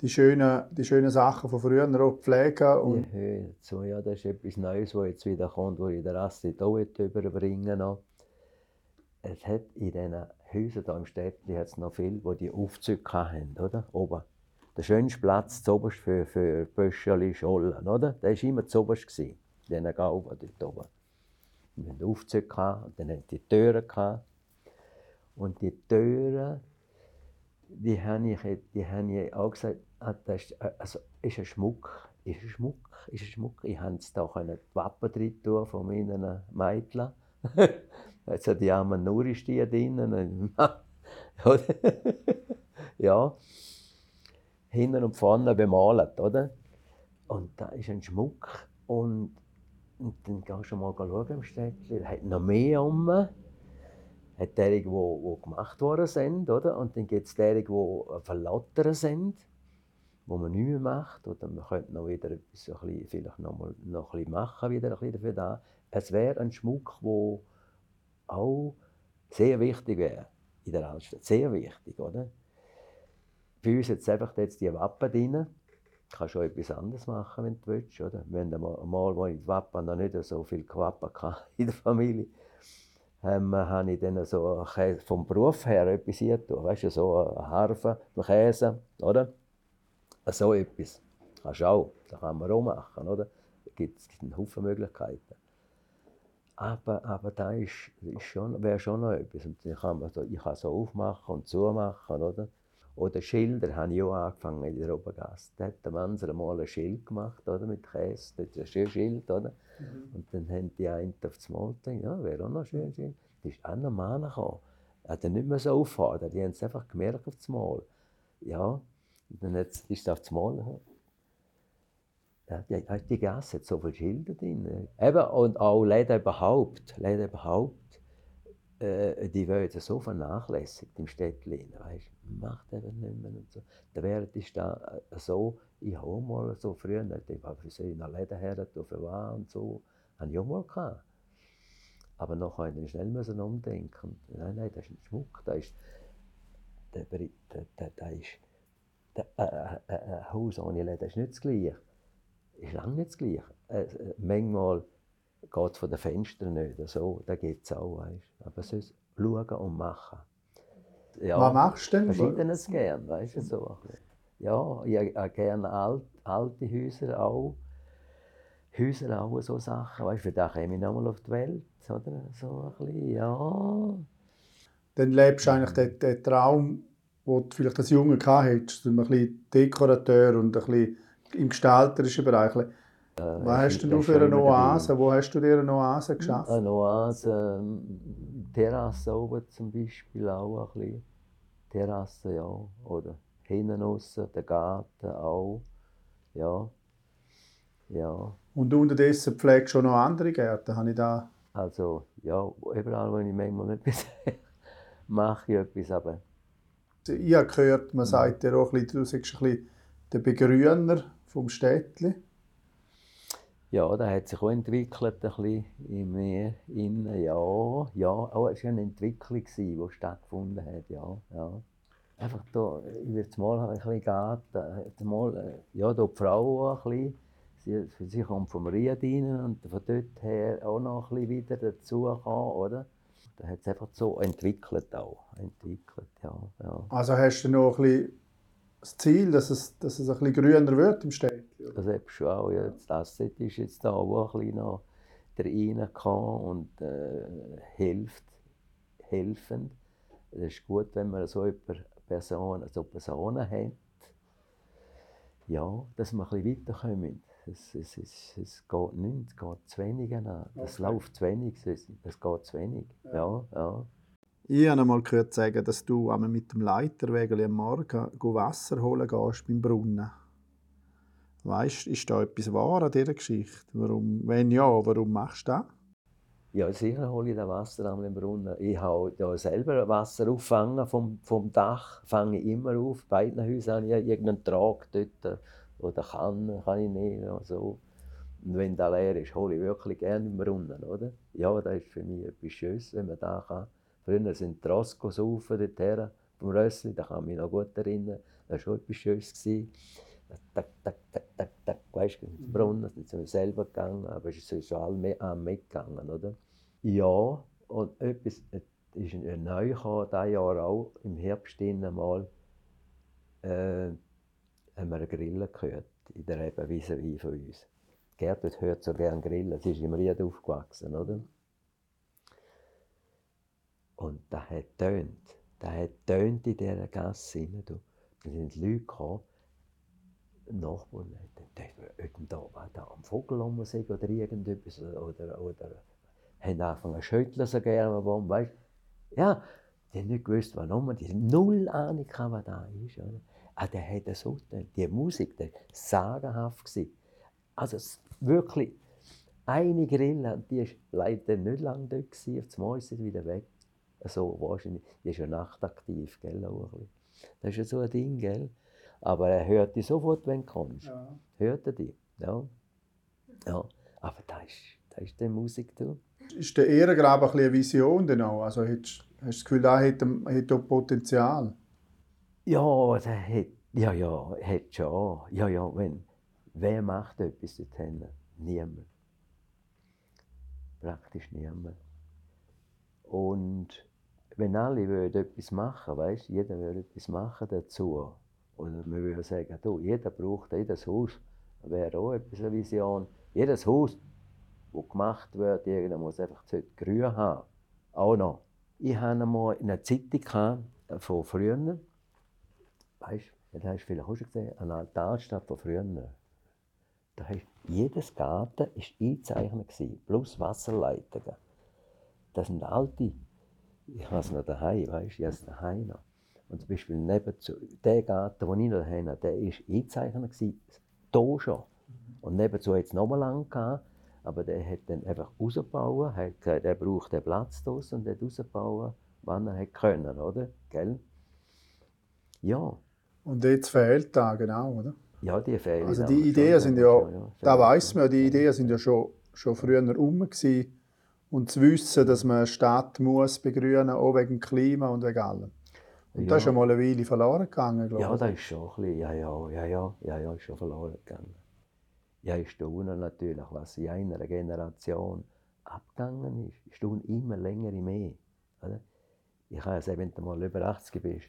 [SPEAKER 2] die schönen, die schönen Sachen von früher auch pflegen. Und
[SPEAKER 1] Ich höre zu, ja, das ist etwas Neues, was jetzt wieder kommt, wo ich der Astrid auch überbringen noch. Es hat in diesen Häusern hier im Städtchen hat's noch viel, die die Aufzüge haben, oder? Oben. Der schönste Platz zuoberst für, für Böscheli, Schollen, oder? Der war immer zuoberst, in diesen Gauben dort oben. Wir hatten Aufzüge und dann hatten die Türen. Und die Türen, die habe ich, die habe ich auch gesagt, das ist, äh, also, ist ein Schmuck, ist ein Schmuck, ist ein Schmuck. Ich konnte da können die Wappen drin tun von meinen Mädchen. *laughs* Jetzt hat die armen Nuristie drinnen. *laughs* Ja. Hinten und vorne bemalt, oder? Und da ist ein Schmuck. Und, und dann gehst du mal schauen im Städtchen. Da hat noch mehr um hat derige, die, die gemacht worden sind, oder? Und dann gibt es derige, die verlottert sind, wo man nicht mehr macht. Oder man könnte noch wieder etwas, so bisschen, vielleicht noch, mal, noch ein machen, wieder ein dafür da. Es wäre ein Schmuck, der auch sehr wichtig wäre in der Altstadt. Sehr wichtig, oder? Bei uns jetzt einfach jetzt die Wappen drin. Du kannst auch etwas anderes machen, wenn du willst, oder? Wir haben einmal, wo ich die Wappen noch nicht so viel Wappen *laughs* in der Familie ähm, habe ich dann so vom Beruf her etwas hier. Weißt du, so eine Harfe, ein Käse, oder? So etwas. Kannst du auch. Das kann man auch machen, oder? Da gibt es einen Haufen Möglichkeiten. Aber, aber da ist, ist schon, wäre schon noch etwas. Und dann kann man so, ich kann so aufmachen und zumachen, oder? Oder Schilder habe ich auch angefangen in der Obergasse. Da hat der Manser mal ein Schild gemacht, oder? Mit Käse. Das ist ein schönes Schild, oder? Und dann haben die einen auf das Mal gedacht, ja, wäre auch noch schön. schön. Das ist auch noch Mann gekommen. Er hat nicht mehr so auffordert, die haben es einfach gemerkt auf das Mal. Ja, und dann hat's- ist es auf das Mal Ja, die, die Gasse hat so viele Schilder drin. Eben, und auch Läden überhaupt, Läden überhaupt, äh, die werden so vernachlässigt im Städtchen. Weißt, macht eben nicht mehr und so. Der Wert ist da so, ich habe mal so früher, ich habe für sie der Läden her, für was und so, habe ich auch mal gehabt. Aber nachher musste ich schnell umdenken. Nein, nein, das ist ein Schmuck, das ist, der, der, der, der ist, der, äh, äh, äh, ein Haus ohne Läden ist nicht das Gleiche ist lange nicht das Gleiche. Äh, äh manchmal geht es von den Fenstern nicht. So, da geht es auch. Weißt. Aber sonst schauen und machen.
[SPEAKER 2] Ja, Was machst du denn?
[SPEAKER 1] Verschiedenes gern, weißt du, so. Ja, ich habe gerne alt, alte Häuser auch. Häuser auch so Sachen, weißt du, für das komme ich nochmal auf die Welt, oder? So ein bisschen, ja.
[SPEAKER 2] Dann lebst du eigentlich den, den Traum, den du vielleicht als Junge gehabt hättest, ein bisschen Dekorateur und ein bisschen im gestalterischen Bereich. Äh, Was hast du für eine Oase? Wo hast du dir eine Oase geschaffen?
[SPEAKER 1] Eine Oase, ähm, Terrasse oben zum Beispiel auch ein bisschen. Terrasse, ja. Oder hinten raus, der Garten auch. Ja. ja.
[SPEAKER 2] Und unterdessen pflegst du schon noch andere Gärten? Habe ich da...
[SPEAKER 1] Also, ja, überall, wo ich manchmal etwas *laughs* mache, ich etwas, aber...
[SPEAKER 2] Ich habe gehört, man sagt dir auch ein bisschen, du sagst ein bisschen der Begrüner vom Städtli?
[SPEAKER 1] Ja, das hat sich auch entwickelt, ein bisschen in mir. Innen, ja, ja. Oh, es war eine Entwicklung, die stattgefunden hat, ja. ja. Einfach da, ich würde mal ein bisschen Garten, mal, äh, ja, da die Frau auch ein bisschen. Sie, sie kommt vom Ried rein und von dort her auch noch ein bisschen wieder dazugekommen, oder? Da hat es einfach so entwickelt auch, entwickelt, ja, ja.
[SPEAKER 2] Also hast du noch ein bisschen das Ziel, dass es, dass es ein bisschen grüner wird im Städtchen?
[SPEAKER 1] Das eben schon auch. Ja. Das Asset ist jetzt da, wo ein bisschen noch reinkommt und äh, hilft, helfend. Es ist gut, wenn man so über Personen, so Personen hat, ja, dass wir ein bisschen weiterkommen. Es, es, es, es geht nicht, es geht zu wenig an. Es okay. läuft zu wenig, es, es geht zu wenig. Ja, ja. ja.
[SPEAKER 2] Ich habe einmal gehört sagen, dass du mit dem Leiterweg am Morgen Wasser holen gehst beim Brunnen. Weißt du, ist da etwas wahr an dieser Geschichte? Warum, wenn ja, warum machst du das?
[SPEAKER 1] Ja, sicher hole ich das Wasser am Brunnen. Ich habe ja selber Wasser auffangen vom, vom Dach, fange ich immer auf. Bei beiden Häusern habe ich irgendeinen Trag dort oder kann, kann ich nehmen. So. Und wenn der leer ist, hole ich wirklich gerne im Brunnen. Oder? Ja, das ist für mich etwas Schönes, wenn man da kann Früher sind die Roscos rauf dorthin, vom Rössli, da kann ich mich noch gut erinnern. Das war schon etwas Schönes. Tak, tak, tak, tak, tak, weißt du, ins Brunnen, dann sind wir selber gegangen, aber es ist schon alle mitgegangen, oder? Ja, und etwas ist neu gekommen, dieses Jahr auch, im Herbst mal, äh, haben wir einen Grillen gehört, in der eben vis von uns. Gertrud hört so gerne Grillen, sie ist im Ried aufgewachsen, oder? Und das hat tönt. Das hat tönt in dieser Gasse rein. Da sind Leute gekommen, Nachbarn, die da, da am Vogel rumsehen oder irgendetwas. Oder, oder haben angefangen zu schütteln, so gerne, weißt Ja, die haben nicht gewusst, warum. Die haben null Ahnung, was da ist. Oder? Aber der hat so Die Musik, der war sagenhaft. Gewesen. Also wirklich, eine Grille, die war leider nicht lange dort. Gewesen. Auf einmal ist sie wieder weg so wahrscheinlich, die ist ja nachtaktiv, gell, auch ein Das ist ja so ein Ding, gell. Aber er hört dich sofort, wenn du kommst. Ja. Hört er dich, ja. ja. Aber da ist, da ist die Musik, du.
[SPEAKER 2] Ist der Ehrengrab ein eine Vision denn auch? Also hast, hast du das Gefühl, er hat, hat Potenzial?
[SPEAKER 1] Ja, der hat, ja, ja, hat schon. Ja, ja, wenn, wer macht etwas dorthin? Niemand. Praktisch niemand. Und wenn alle etwas machen, weißt, jeder würde etwas machen dazu. Oder wir würden sagen, du, jeder braucht, jedes Haus wäre auch etwas eine Vision. Jedes Haus, das gemacht wird, muss einfach grün haben. Auch noch. Ich hatte einmal in einer Zeitung von früher, weißt du, das hast du vielleicht auch schon gesehen, eine Altarstadt von früher. Da hast, jedes Garten war eingezeichnet, plus Wasserleitungen. Das sind alte ich habe es noch daheim, weißt du, ich habe es daheim noch. Und zum Beispiel neben zu, der Garten, den ich noch daheim habe, der war eingezeichnet, hier schon. Und nebenzu hat es nochmal lang gehabt, aber der hat dann einfach rausgebaut, hat gesagt, er braucht den Platz draussen und hat rausgebaut, wann er hat können, oder? Gell? Ja.
[SPEAKER 2] Und jetzt fehlt da genau, oder?
[SPEAKER 1] Ja, die fehlen.
[SPEAKER 2] Also die Ideen sind ja, da weiß man, die Ideen sind ja schon, schon früher rum gewesen. Und zu wissen, dass man eine Stadt muss begrünen, auch wegen Klima und wegen allem. Und ja. das ist ja mal eine Weile verloren gegangen,
[SPEAKER 1] glaube ich. Ja, das ist schon ein bisschen, ja, ja, ja, ja, ja, ja, ist schon verloren gegangen. Ja, ich staune natürlich, was in einer Generation abgegangen ist. Ich staune immer länger mehr. Oder? Ich kann ja sagen, wenn du mal über 80 bist,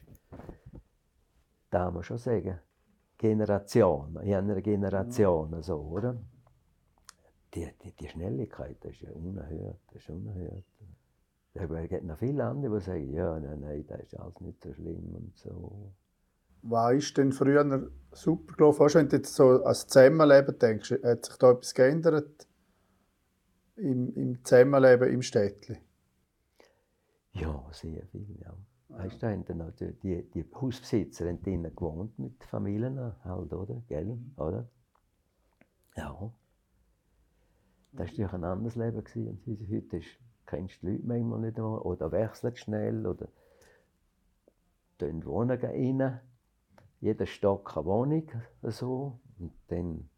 [SPEAKER 1] darf man schon sagen, Generation, in einer Generation, so, oder? Die, die, die Schnelligkeit, das ist ja unerhört, das ist unerhört. Da gibt noch viele andere, die sagen, ja, nein, nein, das ist alles nicht so schlimm und so.
[SPEAKER 2] Was ist denn früher super gelaufen? Weißt, wenn du jetzt so an das Zusammenleben denkst, hat sich da etwas geändert im, im Zusammenleben im Städtchen?
[SPEAKER 1] Ja, sehr viel, ja. Weißt du, haben dann die, die, die Hausbesitzer haben drinnen gewohnt mit Familien halt, oder? Gell? Oder? Ja. Das war natürlich ein anderes Leben. Gewesen. Und heute ist, kennst du die Leute manchmal nicht mehr oder wechseln schnell oder dann wohnen rein. Jeder Stock eine Wohnung so und dann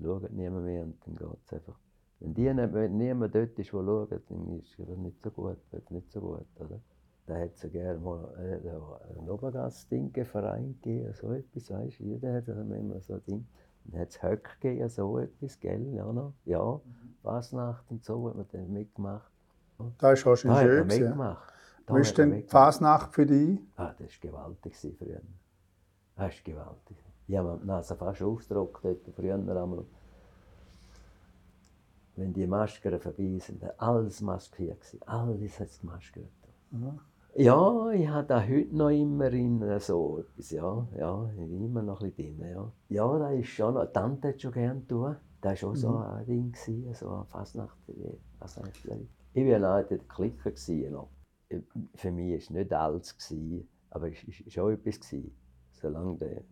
[SPEAKER 1] schaut niemand mehr und dann geht es einfach. Wenn, die wenn niemand dort ist, der schaut, dann ist es nicht so gut. Nicht so gut oder? Da hat es gerne mal äh, einen Obergast-Verein gegeben, so etwas, weißt du, jeder hat immer so ein Ding. Dann hat es Höck gegeben, so etwas, gell, ja noch, ja, mhm. Fasnacht und so hat man dann mitgemacht.
[SPEAKER 2] Da ist wahrscheinlich
[SPEAKER 1] da schön mitgemacht.
[SPEAKER 2] Da Wie ist denn die Fasnacht für dich?
[SPEAKER 1] Ah, das war gewaltig früher. Das war gewaltig. Ich habe die Nase fast aufgedruckt dort früher einmal. Wenn die Masken vorbei sind, alles maskiert Alles hat es gemaskert. Mhm. Ja, ich habe da heute noch immer in äh, so etwas, ja, ja, immer noch ein bisschen drin, ja. Ja, da ist schon noch, Tante hat schon gerne tun. Das war auch so mhm. ein Ding, gewesen, so eine Fasnacht, Fasnachtlerin. Ich war noch in der Clique. Gewesen, noch. Für mich war es nicht alles, gewesen, aber es war schon etwas. Gewesen. Solange der,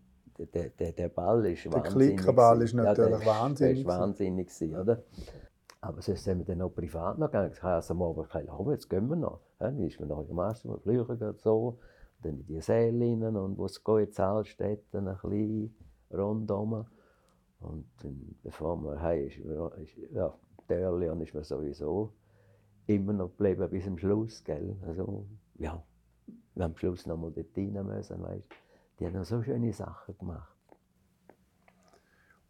[SPEAKER 1] der, der, der Ball ist
[SPEAKER 2] der wahnsinnig Der Klickerball ist natürlich ja, wahnsinnig.
[SPEAKER 1] Der war wahnsinnig, gewesen, oder? Aber sonst sind wir dann noch privat noch gegangen. Ich habe also am Abend gesagt, oh, jetzt gehen wir noch. Dann ist man noch gemacht, wir fliegen so. Dann in die rein und wo es geht, Zahlstätten ein bisschen rundherum. Und dann, bevor man heim ist, ist ja, Törleon ist man sowieso immer noch geblieben bis zum Schluss, gell? Also, ja, wir haben am Schluss noch mal dort rein müssen, weißt Die haben noch so schöne Sachen gemacht.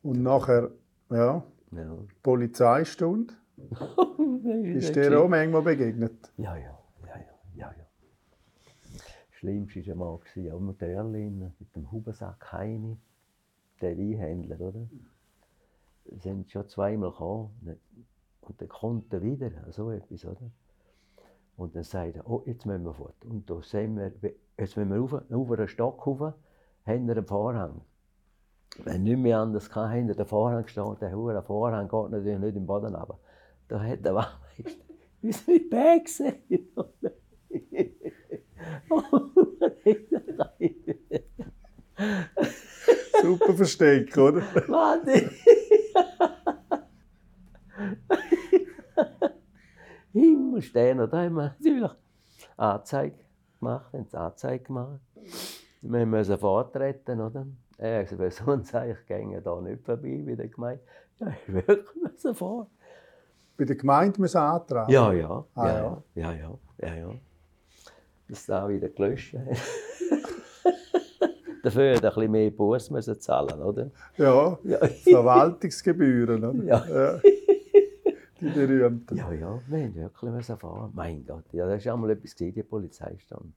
[SPEAKER 2] Und nachher, ja, ja. Polizeistunde. *laughs* ist dir auch manchmal begegnet?
[SPEAKER 1] Ja, ja, ja, ja, ja. ja. Das Schlimmste war einmal, auch mit Erlin, mit dem Hubensack Heini, der Weinhändler, oder? Sind schon zweimal gekommen und dann kommt er wieder, so etwas, oder? Und dann sagt er, oh, jetzt müssen wir fort. Und da sehen wir, jetzt müssen wir rauf, auf einen Stock rauf, haben wir einen Vorhang. Wenn nicht mehr anders kann, hinter der Vorhang stehen, der hohe Vorhang geht natürlich nicht im Boden aber Da hat der Wachmeister unsere Bag gesehen.
[SPEAKER 2] Super Versteck, oder?
[SPEAKER 1] Warte! Himmel stehen, da haben wir natürlich Anzeige gemacht, haben Anzeige gemacht. Wir müssen vortreten, oder? Er hat gesagt, so ein Zeichen ginge da nicht vorbei bei der Gemeinde. Ja, ich *laughs* wirklich sofort.
[SPEAKER 2] Bei der Gemeinde müssen antragen?
[SPEAKER 1] Ja, ja. Ah, ja, ja. ja, ja, ja, ja. Das da wieder gelöscht *laughs* Dafür hat er ein bisschen mehr Buß müssen zahlen, oder?
[SPEAKER 2] Ja, ja. Verwaltungsgebühren, oder?
[SPEAKER 1] Ja. ja.
[SPEAKER 2] Die berühmten.
[SPEAKER 1] Ja, ja, wir haben wirklich fahren. Mein Gott, ja, das war einmal etwas, die Polizeistand.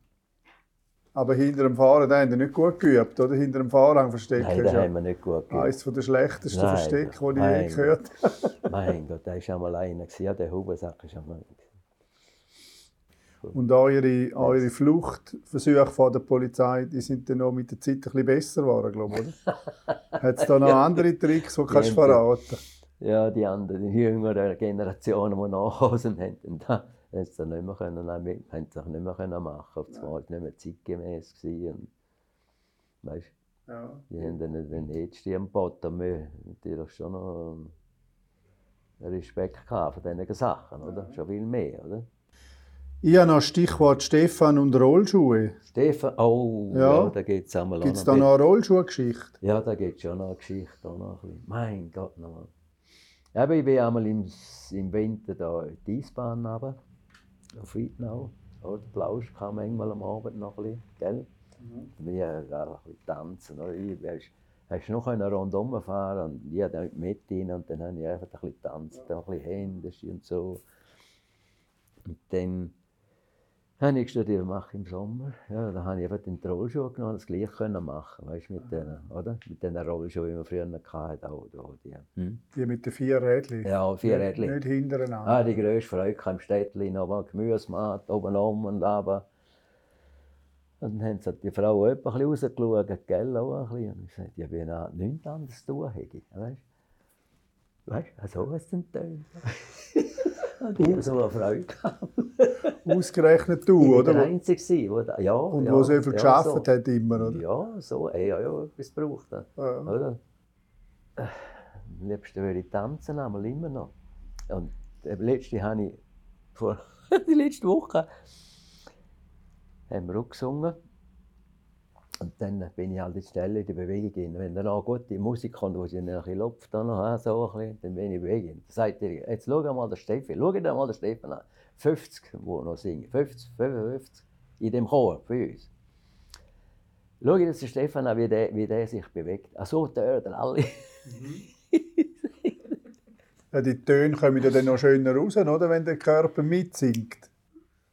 [SPEAKER 2] Aber hinter dem Fahren haben wir nicht gut geübt, oder? Hinter dem Fahrrang verstecken.
[SPEAKER 1] Nein, das haben wir nicht gut geübt.
[SPEAKER 2] Eines der schlechtesten Nein, Verstecke, die ich je gehört
[SPEAKER 1] habe. *laughs* mein Gott, der war einmal einer. Ja, der Hubensack war einmal
[SPEAKER 2] Und eure, eure Fluchtversuche von der Polizei, die sind dann noch mit der Zeit ein bisschen besser geworden, glaube ich, oder? *laughs* Hat es da noch andere Tricks, die, die kannst du verraten?
[SPEAKER 1] Ja, die anderen, die jüngeren Generationen, die nachhausen haben, da haben sie nicht mehr können, haben sie nicht mehr können machen. Auf das war nicht mehr zeitgemäß gewesen. Und, weißt,
[SPEAKER 2] Ja.
[SPEAKER 1] Die haben dann nicht den Edstirn geboten, aber wir natürlich schon noch Respekt gehabt von diesen Sachen, oder? Schon viel mehr, oder?
[SPEAKER 2] Ich habe noch Stichwort Stefan und Rollschuhe.
[SPEAKER 1] Stefan, oh,
[SPEAKER 2] Ja.
[SPEAKER 1] ja, da geht es einmal
[SPEAKER 2] Gibt es da noch eine Rollschuhgeschichte?
[SPEAKER 1] Ja, da geht schon noch eine Geschichte. Auch noch ein bisschen. Mein Gott, noch. Eben, ich bin einmal im, im Winter da in die Eisbahn runter, auf Wiednau. Oder? Der Plausch kam manchmal am Abend noch ein bisschen, gell? Wir haben auch ein bisschen tanzen. Oder? Ich, hast, hast noch rundum fahren und ich habe mit rein und dann habe ich einfach ein bisschen getanzt, ein bisschen Hände und so. Und dann habe ich studiert, mache im Sommer. Ja, da habe ich einfach den Rollschuh genommen das gleich können machen, weißt mit den, oder? Mit den Rollschuhen, die man früher hatte, auch, da, die. Hm?
[SPEAKER 2] Die mit den vier Rädchen.
[SPEAKER 1] Ja, vier
[SPEAKER 2] Nicht-
[SPEAKER 1] Rädchen.
[SPEAKER 2] Nicht hintereinander.
[SPEAKER 1] Ah, die grösste Freude kam im Städtchen, aber Gemüsemarkt, oben um und runter. Und dann haben sie die Frau auch ein bisschen rausgeschaut, gell, auch ein bisschen. Und ich sagte, ja, wenn ich nichts anderes zu tun hätte, weißt du? Weißt du, so was denn tönt. Ich habe so eine Freude gehabt.
[SPEAKER 2] Ausgerechnet du, *laughs*
[SPEAKER 1] Ich war
[SPEAKER 2] oder?
[SPEAKER 1] der Einzige, wo ja,
[SPEAKER 2] Und
[SPEAKER 1] ja,
[SPEAKER 2] wo so viel
[SPEAKER 1] ja,
[SPEAKER 2] geschafft
[SPEAKER 1] so.
[SPEAKER 2] hat immer, oder?
[SPEAKER 1] Ja, so, ey, ja, ja, etwas gebraucht.
[SPEAKER 2] Ja.
[SPEAKER 1] Oder? Äh, Am liebsten würde ich tanzen, einmal immer noch. Und die letzte habe ich, vor, *laughs* die letzte Woche, haben wir auch gesungen. Und dann bin ich halt in die Stelle in die Bewegung rein. Wenn dann auch gute Musik kommt, wo sie dann ein bisschen lupft, dann, noch, so ein bisschen, dann bin ich in Bewegung. Dann sagt er, jetzt schau mal den Stefan, schau dir mal den Stefan an. 50, wo noch singen, 50, 55, in dem Chor, für uns. Schau dir den Stefan an, wie der, wie der sich bewegt. Ach so, der, der alle. *laughs*
[SPEAKER 2] Ja, die Töne kommen ja dann noch schöner raus, oder? Wenn der Körper mitsingt.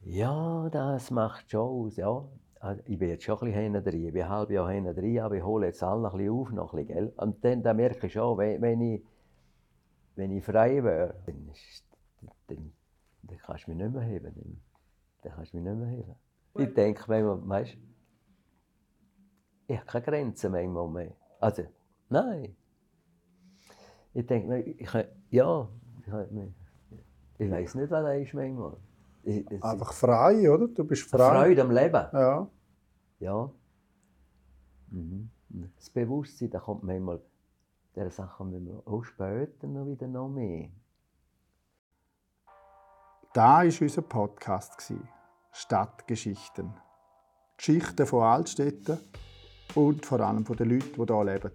[SPEAKER 1] Ja, das macht schon aus, ja. Ich bin jetzt schon ein bisschen hinten drin, ich bin halbes Jahr hinten drin, aber ich hole jetzt alle noch ein bisschen auf, noch ein bisschen, gell? Und dann, dann merke ich schon, wenn, wenn, ich, wenn ich frei wäre, dann, ist, dann, dann kannst du mich nicht mehr heben. Dann, dann kannst du mich nicht mehr heben. Ich denke manchmal, weißt du, ich habe keine Grenzen manchmal mehr. Also, nein. Ich denke ich, ja, ich, ich weiß nicht, was er ist manchmal.
[SPEAKER 2] Einfach frei, oder? Du bist frei.
[SPEAKER 1] Freude am Leben.
[SPEAKER 2] Ja.
[SPEAKER 1] Ja. Mhm. Das Bewusstsein, da kommt manchmal, dieser Sachen müssen wir auch später noch wieder noch mehr.
[SPEAKER 2] Da war unser Podcast. Stadtgeschichten. Geschichten von Altstädten und vor allem von den Leuten, die hier leben.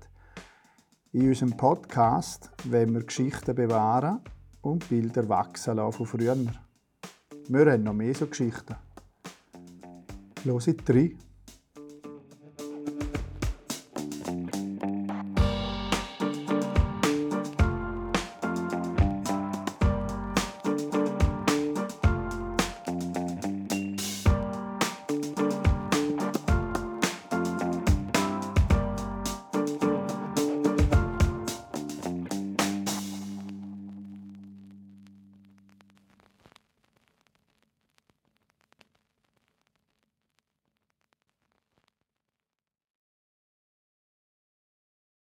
[SPEAKER 2] In unserem Podcast wollen wir Geschichten bewahren und Bilder wachsen lassen von früher. Wir haben noch mehr so Geschichten. Hört rein.